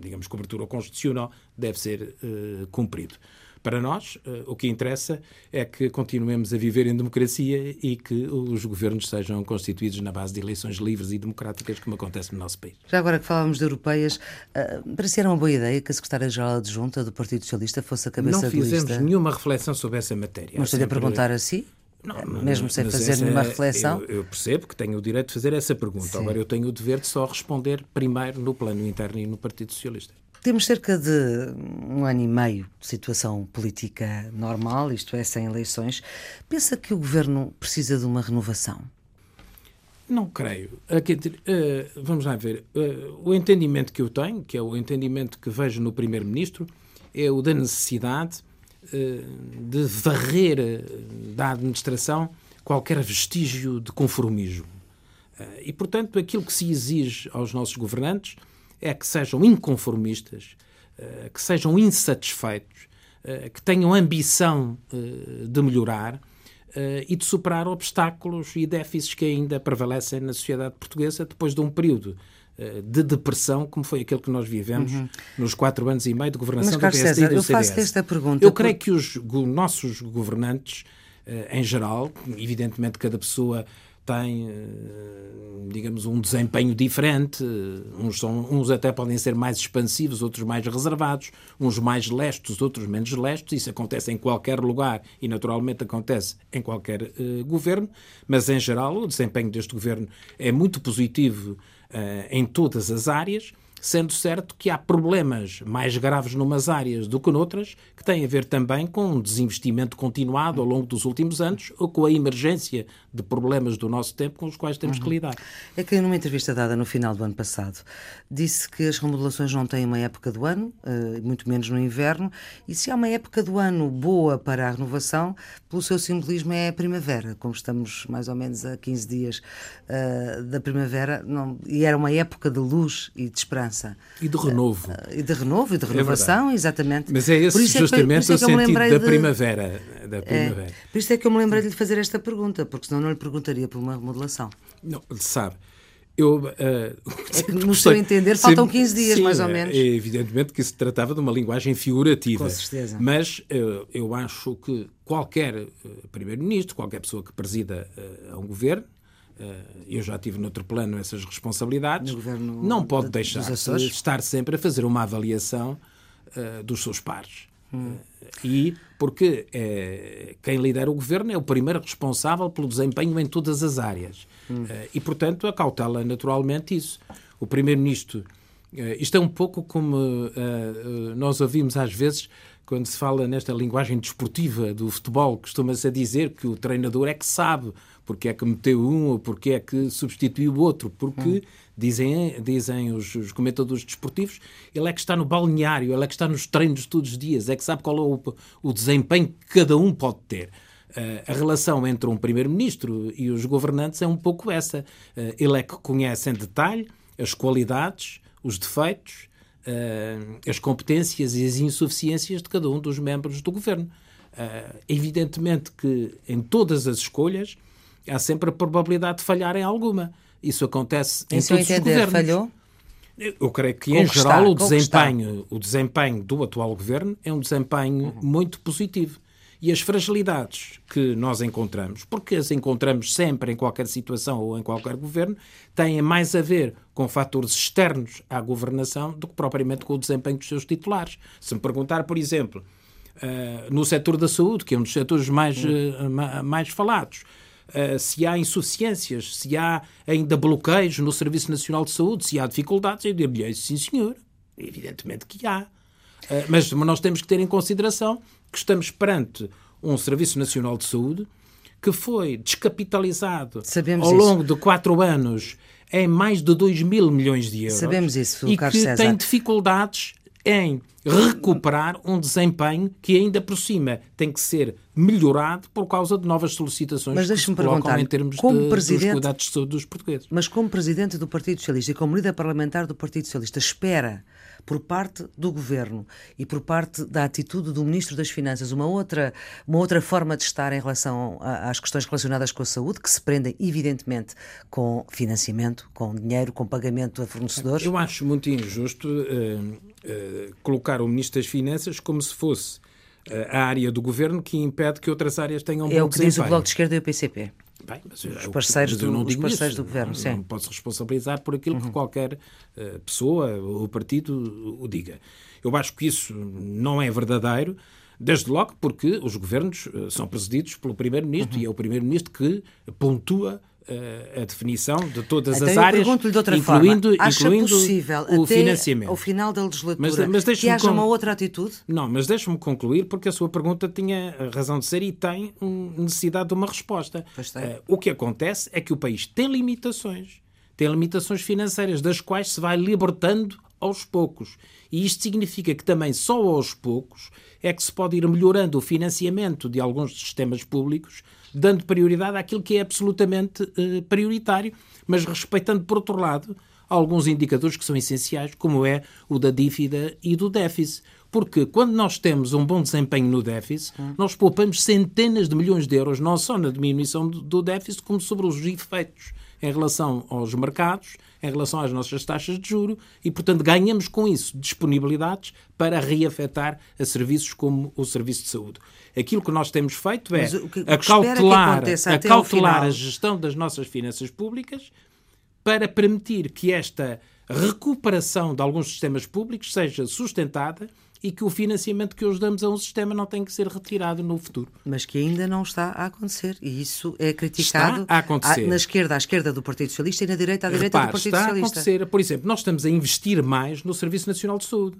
digamos, cobertura constitucional, deve ser eh, cumprido. Para nós, eh, o que interessa é que continuemos a viver em democracia e que os governos sejam constituídos na base de eleições livres e democráticas, como acontece no nosso país. Já agora que falávamos de europeias, ah, parecia uma boa ideia que a secretária-geral adjunta do Partido Socialista fosse a cabeça Não fizemos nenhuma reflexão sobre essa matéria. Mas estou-lhe a perguntar assim, Não, mesmo sem fazer essa nenhuma é- reflexão. Eu, eu percebo que tenho o direito de fazer essa pergunta. Sim. Agora eu tenho o dever de só responder primeiro no plano interno e no Partido Socialista. Temos cerca de um ano e meio de situação política normal, isto é, sem eleições. Pensa que o governo precisa de uma renovação? Não creio. Aqui, eh, vamos lá ver. Eh, o entendimento que eu tenho, que é o entendimento que vejo no Primeiro-Ministro, é o da necessidade de varrer eh, da administração qualquer vestígio de conformismo. Eh, E, portanto, aquilo que se exige aos nossos governantes é que sejam inconformistas, eh, que sejam insatisfeitos, eh, que tenham ambição eh, de melhorar eh, e de superar obstáculos e déficits que ainda prevalecem na sociedade portuguesa depois de um período eh, de depressão como foi aquele que nós vivemos nos quatro anos e meio de governação Uhum. Mas, do Carlos PSD e César, do eu CDS. esta pergunta Eu creio por- que os go- nossos governantes, eh, em geral, evidentemente cada pessoa tem, eh, digamos, um desempenho diferente. Uns, são, uns até podem ser mais expansivos, outros mais reservados, uns mais lestos, outros menos lestos. Isso acontece em qualquer lugar e, naturalmente, acontece em qualquer eh, governo. Mas, em geral, o desempenho deste governo é muito positivo eh, em todas as áreas. sendo certo que há problemas mais graves numas áreas do que noutras, que têm a ver também com um desinvestimento continuado ao longo dos últimos anos ou com a emergência de problemas do nosso tempo com os quais temos que lidar. É que numa entrevista dada no final do ano passado, disse que as remodelações não têm uma época do ano, eh, muito menos no inverno, e se há uma época do ano boa para a renovação, pelo seu simbolismo é a primavera, como estamos mais ou menos a 15 dias uh, da primavera, não, e era uma época de luz e de esperança. E de renovo. Uh, e de renovo e de é renovação, é exatamente. Mas é esse justamente é que, o sentido da de... primavera. Da é, primavera. É, por isso é que eu me lembrei de lhe fazer esta pergunta, porque senão não lhe perguntaria por uma remodelação. Não, sabe. Eu, uh, [LAUGHS] é que, no seu entender, faltam 15 dias, sim, mais ou menos. É evidentemente que se tratava de uma linguagem figurativa. Com certeza. Mas uh, eu acho que qualquer uh, Primeiro-Ministro, qualquer pessoa que presida uh, a um governo, eu já tive noutro plano essas responsabilidades, não pode de, deixar de estar sempre a fazer uma avaliação dos seus pares. Hum. E porque quem lidera o governo é o primeiro responsável pelo desempenho em todas as áreas. Hum. e, portanto, acautela naturalmente isso. O Primeiro-Ministro. isto é um pouco como nós ouvimos às vezes quando se fala nesta linguagem desportiva do futebol, costuma-se a dizer que o treinador é que sabe porque é que meteu um ou porque é que substituiu o outro, porque, hum. dizem, dizem os, os, comentadores desportivos, ele é que está no balneário, ele é que está nos treinos todos os dios, é que sabe qual é o, o desempenho que cada um pode ter. Uh, a relação entre um primeiro-ministro e os governantes é um pouco essa. Uh, ele é que conhece em detalhe as qualidades, os defeitos uh, as competências e as insuficiências de cada um dos membros do governo. Evidentemente que em todas as escolhas há sempre a probabilidade de falhar em alguma. Isso acontece em, em todos os governos. falhou? Eu creio que, em geral, o desempenho, o desempenho do atual governo é um desempenho uhum. muito positivo. E as fragilidades que nós encontramos, porque as encontramos sempre em qualquer situação ou em qualquer governo, têm mais a ver com fatores externos à governação do que propriamente com o desempenho dos seus titulares. Se me perguntar, por exemplo, uh, no setor da saúde, que é um dos setores mais, uh, mais falados, se há insuficiências, se há ainda bloqueios no Serviço Nacional de Saúde, se há dificuldades, eu diria sim, senhor. Evidentemente que há. mas nós temos que ter em consideração que estamos perante um Serviço Nacional de Saúde que foi descapitalizado Sabemos ao longo de quatro anos em mais de 2 mil milhões de euros. Sabemos isso, E Carlos que César. tem dificuldades em recuperar um desempenho que ainda por cima tem que ser melhorado por causa de novas solicitações mas que se colocam em termos como de, presidente, dos cuidados de saúde dos portugueses. Mas como Presidente do Partido Socialista e como líder parlamentar do Partido Socialista, espera por parte do governo e por parte da atitude do Ministro das Finanças uma outra, uma outra forma de estar em relação às questões relacionadas com a saúde, que se prendem, evidentemente, com financiamento, com dinheiro, com pagamento a fornecedores? Eu acho muito injusto uh, uh, colocar o Ministro das Finanças como se fosse uh, a área do governo que impede que outras áreas tenham um é bom o que diz o Bloco de Esquerda e o PCP. Bem, mas os parceiros, do, os parceiros do governo, sim. Não posso responsabilizar por aquilo uhum. que qualquer uh, pessoa ou partido o diga. Eu acho que isso não é verdadeiro, desde logo porque os governos uh, são presididos pelo Primeiro-Ministro uhum. e é o Primeiro-Ministro que pontua a definição de todas então as áreas, incluindo, forma. Incluindo possível, o financiamento. ao final da legislatura, mas, mas que haja uma outra atitude? Não, mas deixe-me concluir, porque a sua pergunta tinha razão de ser e tem necessidade de uma resposta. Uh, o que acontece é que o país tem limitações, tem limitações financeiras, das quais se vai libertando aos poucos. E isto significa que também só aos poucos é que se pode ir melhorando o financiamento de alguns sistemas públicos dando prioridade àquilo que é absolutamente uh, prioritário, mas respeitando, por outro lado, alguns indicadores que são essenciais, como é o da dívida e do déficit. Porque quando nós temos um bom desempenho no déficit, nós poupamos centenas de milhões de euros, não só na diminuição do déficit, como sobre os efeitos em relação aos mercados, em relação às nossas taxas de juro e, portanto, ganhamos com isso disponibilidades para reafetar a serviços como o serviço de saúde. Aquilo que nós temos feito é acautelar, acautelar a gestão das nossas finanças públicas para permitir que esta recuperação de alguns sistemas públicos seja sustentada e que o financiamento que hoje damos a um sistema não tem que ser retirado no futuro. Mas que ainda não está a acontecer e isso é criticado está a acontecer. na esquerda à esquerda do Partido Socialista e na direita à direita Repare, do Partido está Socialista. a acontecer. Por exemplo, nós estamos a investir mais no Serviço Nacional de Saúde.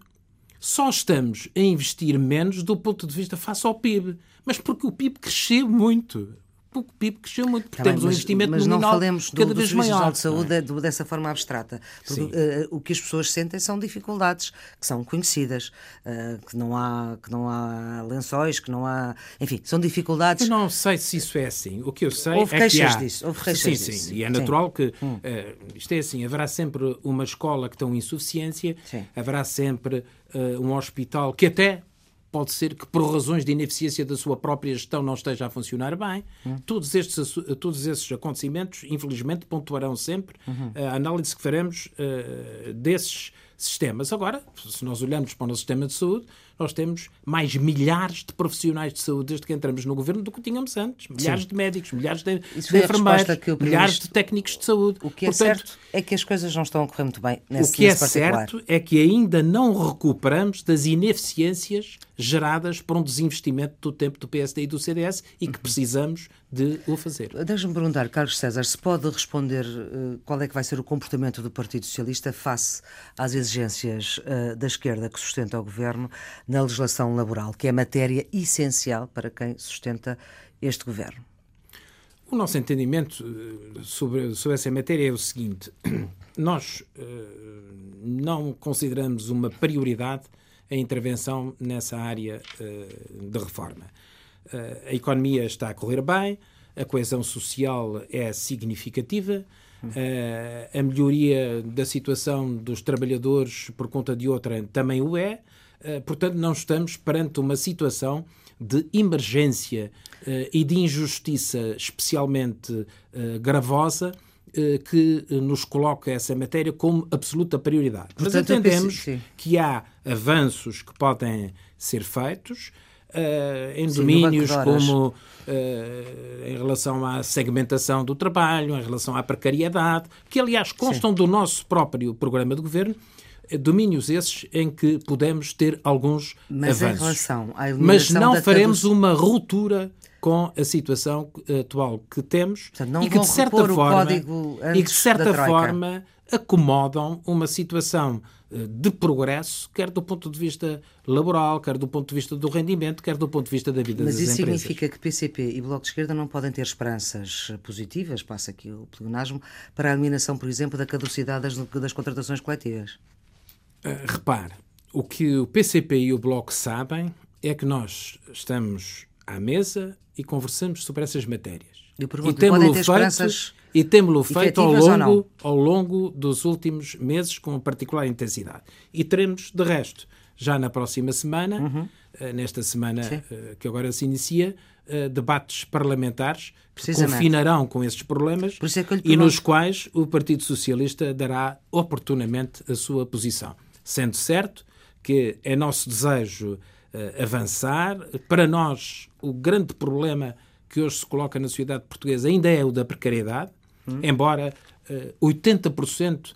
Só estamos a investir menos do ponto de vista face ao PIB. Mas porque o PIB cresceu muito o PIB cresceu muito, porque Tá bem, temos um investimento mas não nominal falemos do, cada do vez maior. De Saúde é? do- dessa forma abstrata. Porque, Sim. eh, o que as pessoas sentem são dificuldades que são conhecidas, eh, que, não há, que não há lençóis, que não há. Enfim, são dificuldades. Eu não sei se isso é assim. O que eu sei Houve é que há... disso, houve queixas sim, disso. sim. E é Sim. Hum. natural que eh, isto é assim. Haverá sempre uma escola que tem insuficiência, Sim. haverá sempre um hospital que até pode ser que por razões de ineficiência da sua própria gestão não esteja a funcionar bem. Hum. Todos, estes, todos esses acontecimentos, infelizmente, pontuarão sempre Uhum. a análise que faremos eh, desses sistemas. Agora, se nós olharmos para o nosso sistema de saúde, nós temos mais milhares de profissionais de saúde desde que entramos no governo do que tínhamos antes. Milhares Sim. de médicos, milhares de, de enfermeiros, milhares de técnicos de saúde. O que é Portanto, certo é que as coisas não estão a correr muito bem nesse, o que é particular. certo é que ainda não recuperamos das ineficiências geradas por um desinvestimento do tempo do PSD e do CDS e Uhum. que precisamos de o fazer. Deixa-me perguntar, Carlos César, se pode responder eh, qual é que vai ser o comportamento do Partido Socialista face às exigências eh, da esquerda que sustenta o governo na legislação laboral, que é matéria essencial para quem sustenta este governo. O nosso entendimento eh, sobre, sobre essa matéria é o seguinte: [CLEARS THROAT] nós eh, não consideramos uma prioridade a intervenção nessa área eh, de reforma. Eh, a economia está a correr bem, a coesão social é significativa, a melhoria da situação dos trabalhadores por conta de outra também o é. Eh, portanto, não estamos perante uma situação de emergência eh, e de injustiça especialmente eh, gravosa eh, que eh, nos coloca essa matéria como absoluta prioridade. Portanto, Mas entendemos penso- que há avanços que podem ser feitos eh, em Sim, domínios como eh, em relação à segmentação do trabalho, em relação à precariedade, que aliás constam do nosso próprio programa de governo, eh, domínios esses em que podemos ter alguns Mas em avanços. relação à Mas não faremos caduc- uma ruptura com a situação eh, atual que temos Portanto, e que de certa forma e que de certa forma acomodam uma situação eh, de progresso, quer do ponto de vista laboral, quer do ponto de vista do rendimento, quer do ponto de vista da vida Mas das isso empresas. significa que PCP e Bloco de Esquerda não podem ter esperanças positivas, passa aqui o pleonasmo, para a eliminação, por exemplo, da caducidade das, das contratações coletivas. Uh, repare, o que o PCP e o Bloco sabem é que nós estamos à mesa e conversamos sobre essas matérias. Eu pergunto, e temos-lo podem ter esperanças e temos-lo feito ao longo, ao longo dos últimos meses com particular intensidade. E teremos, de resto, já na próxima semana, Uhum. uh, nesta semana uh, que agora se inicia, uh, debates parlamentares que confinarão com esses problemas é e nos quais o Partido Socialista dará oportunamente a sua posição. Sendo certo que é nosso desejo eh, avançar. Para nós, o grande problema que hoje se coloca na sociedade portuguesa ainda é o da precariedade, embora eh, 80%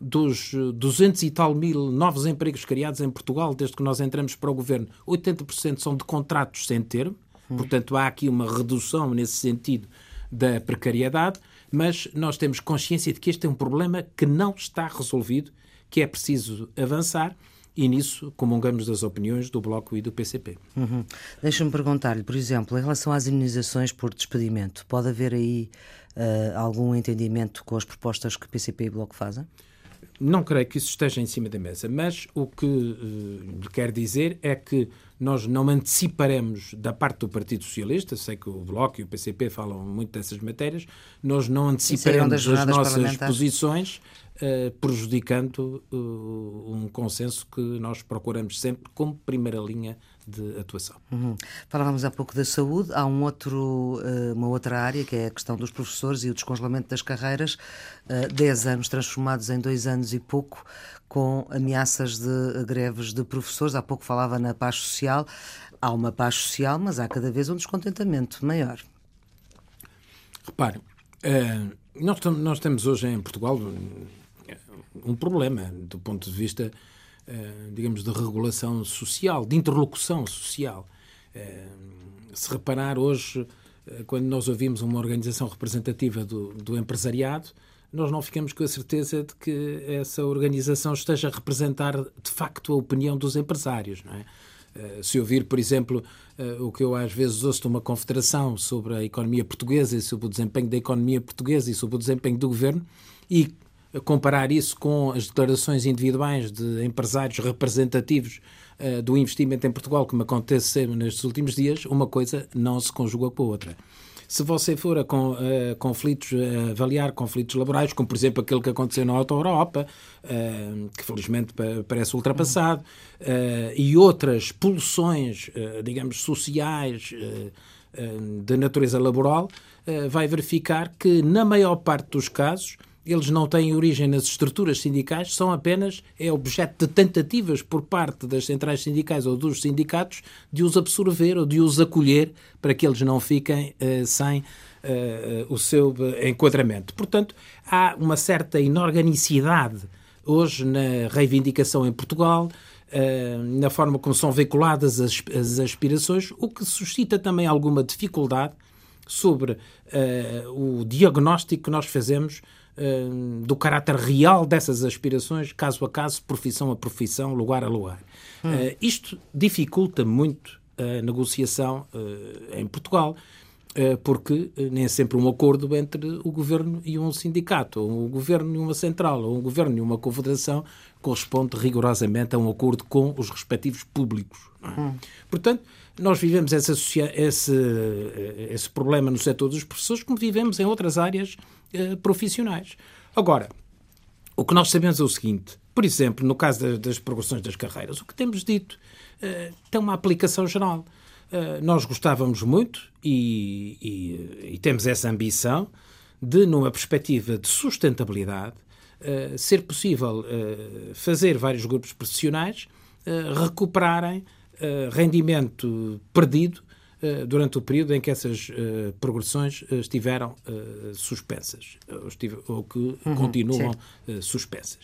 dos eh, 200 e tal mil novos empregos criados em Portugal desde que nós entramos para o governo, 80% são de contratos sem termo, portanto há aqui uma redução nesse sentido da precariedade, mas nós temos consciência de que este é um problema que não está resolvido, que é preciso avançar e nisso comungamos das opiniões do Bloco e do PCP. Uhum. Deixa-me perguntar-lhe, por exemplo, em relação às imunizações por despedimento, pode haver aí eh, algum entendimento com as propostas que PCP e Bloco fazem? Não creio que isso esteja em cima da mesa, mas o que uh, lhe quero dizer é que nós não anteciparemos da parte do Partido Socialista, sei que o Bloco e o PCP falam muito dessas matérias, nós não das anteciparemos as nossas posições uh, prejudicando uh, um consenso que nós procuramos sempre como primeira linha de atuação. Uhum. Falávamos há pouco da saúde, há um outro, eh, uma outra área que é a questão dos professores e o descongelamento das carreiras, eh, 10 anos transformados em dois anos e pouco, com ameaças de greves de professores. Há pouco falava na paz social. Há uma paz social, mas há cada vez um descontentamento maior. Repare, eh, nós, temos hoje em Portugal um problema do ponto de vista digamos, de regulação social, de interlocução social. Se reparar hoje, quando nós ouvimos uma organização representativa do, do empresariado, nós não ficamos com a certeza de que essa organização esteja a representar de facto a opinião dos empresários. Não é? Eh, se ouvir, por exemplo, eh, o que eu às vezes ouço de uma confederação sobre a economia portuguesa e sobre o desempenho da economia portuguesa e sobre o desempenho do governo e comparar isso com as declarações individuais de empresários representativos uh, do investimento em Portugal, como acontece nestes últimos dias, uma coisa não se conjuga com a outra. Se você for a, com, a conflitos, a avaliar conflitos laborais, como por exemplo aquele que aconteceu na Auto Europa, uh, que felizmente parece ultrapassado, uh, e outras pulsões, uh, digamos, sociais de natureza laboral, vai verificar que, na maior parte dos casos, eles não têm origem nas estruturas sindicais, são apenas é objeto de tentativas por parte das centrais sindicais ou dos sindicatos de os absorver ou de os acolher para que eles não fiquem uh, sem uh, o seu enquadramento. Portanto, há uma certa inorganicidade hoje na reivindicação em Portugal, na forma como são veiculadas as, as aspirações, o que suscita também alguma dificuldade sobre o diagnóstico que nós fazemos Hum, do caráter real dessas aspirações, caso a caso, profissão a profissão, lugar a lugar. Hum. Uh, isto dificulta muito a negociação uh, em Portugal, uh, porque nem sempre um acordo entre o governo e um sindicato, ou um governo e uma central, ou um governo e uma confederação corresponde rigorosamente a um acordo com os respectivos públicos. É? Hum. Portanto, nós vivemos esse, esse, esse problema no setor dos professores, como vivemos em outras áreas eh, profissionais. Agora, o que nós sabemos é o seguinte: por exemplo, no caso das, das progressões das carreiras, o que temos dito uh, tem uma aplicação geral. Uh, nós gostávamos muito e, e, e, temos essa ambição de, numa perspectiva de sustentabilidade, uh, ser possível fazer vários grupos profissionais recuperarem rendimento perdido eh, durante o período em que essas uh, progressões uh, estiveram suspensas, ou, estive, ou que uhum, continuam suspensas.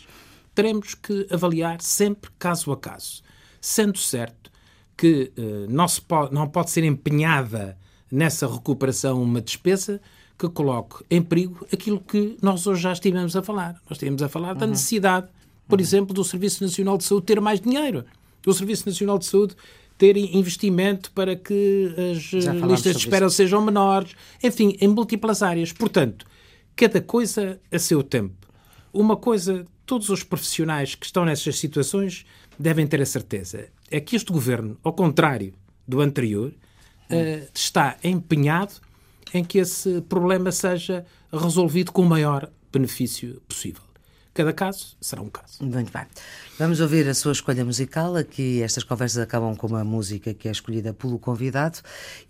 Teremos que avaliar sempre caso a caso, sendo certo que não, se pode, não pode ser empenhada nessa recuperação uma despesa que coloque em perigo aquilo que nós hoje já estivemos a falar. Nós estivemos a falar uhum. da necessidade, por uhum. exemplo, do Serviço Nacional de Saúde ter mais dinheiro. O Serviço Nacional de Saúde ter investimento para que as listas de espera isso. sejam menores, enfim, em múltiplas áreas. Portanto, cada coisa a seu tempo. Uma coisa, todos os profissionais que estão nessas situações devem ter a certeza, é que este governo, ao contrário do anterior, uh, está empenhado em que esse problema seja resolvido com o maior benefício possível. Cada caso será um caso. Muito bem. Vamos ouvir a sua escolha musical. Aqui estas conversas acabam com uma música que é escolhida pelo convidado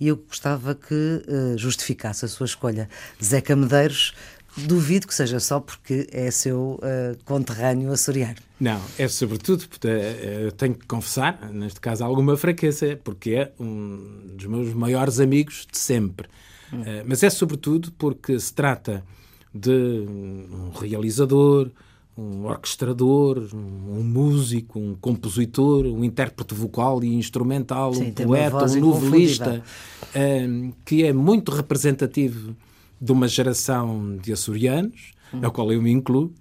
e eu gostava que uh, justificasse a sua escolha. Zeca Medeiros, duvido que seja só porque é seu uh, conterrâneo açoriano. Não, é sobretudo, porque uh, tenho que confessar, neste caso, alguma fraqueza, porque é um dos meus maiores amigos de sempre. Hum. Uh, mas é sobretudo porque se trata de um realizador, um orquestrador, um músico, um compositor, um intérprete vocal e instrumental, Sim, um poeta, um novelista, um, que é muito representativo de uma geração de açorianos, hum. na qual eu me incluo,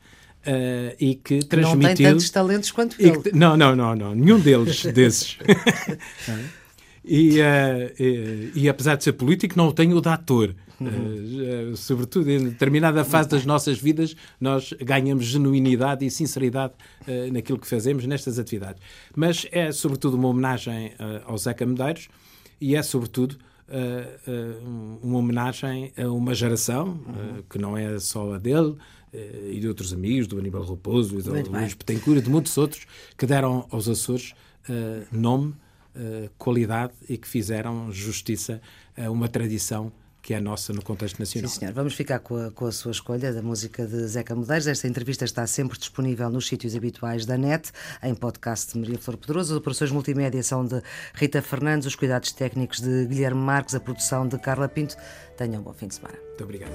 Uh, e que transmitiu. Não tem tantos talentos quanto ele. Que, não, não, não, não, nenhum deles [LAUGHS] desses. E, uh, e, e, apesar de ser político, não tenho o de ator. Uhum. Uh, sobretudo em determinada fase das nossas vidas, nós ganhamos genuinidade e sinceridade uh, naquilo que fazemos nestas atividades. Mas é sobretudo uma homenagem uh, ao Zeca Medeiros e é sobretudo uma homenagem a uma geração uhum. que não é só a dele e de outros amigos, do Aníbal Raposo e do Luís Petencourt e de muitos outros que deram aos Açores nome, qualidade e que fizeram justiça a uma tradição que é nossa no contexto nacional. Sim, senhor. Vamos ficar com a, com a sua escolha da música de Zeca Medeiros. Esta entrevista está sempre disponível nos sítios habituais da NET, em podcast de Maria Flor Pedroso. As operações multimédia são de Rita Fernandes, os cuidados técnicos de Guilherme Marques, a produção de Carla Pinto. Tenham um bom fim de semana. Muito obrigado,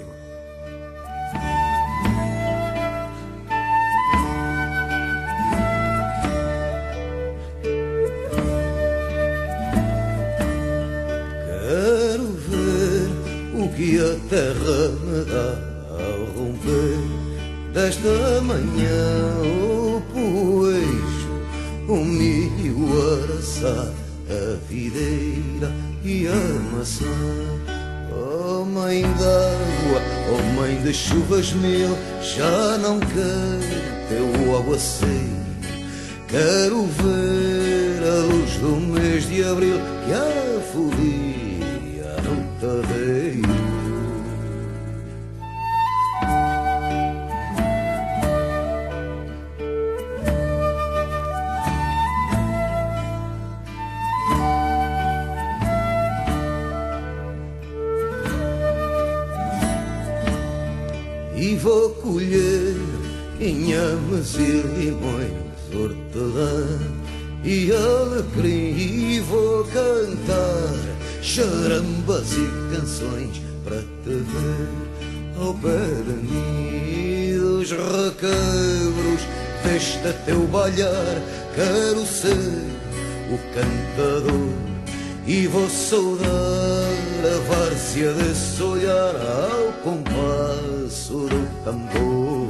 irmão. terra me dá ao romper desta manhã o poejo, o milho araçá, a videira e a maçã. Oh mãe d'água, oh mãe de chuvas mil, já não quero teu aguaceiro. Quero ver a luz do mês de abril que a folia no tadeiro. Vou colher inhames e limões, hortelã. E alecrim E vou cantar charambas e canções para te ver ao pé de mim. Dos requebros deste teu balhar Quero ser o cantador e vou saudar a várzea desse olhar ao compasso do tambor.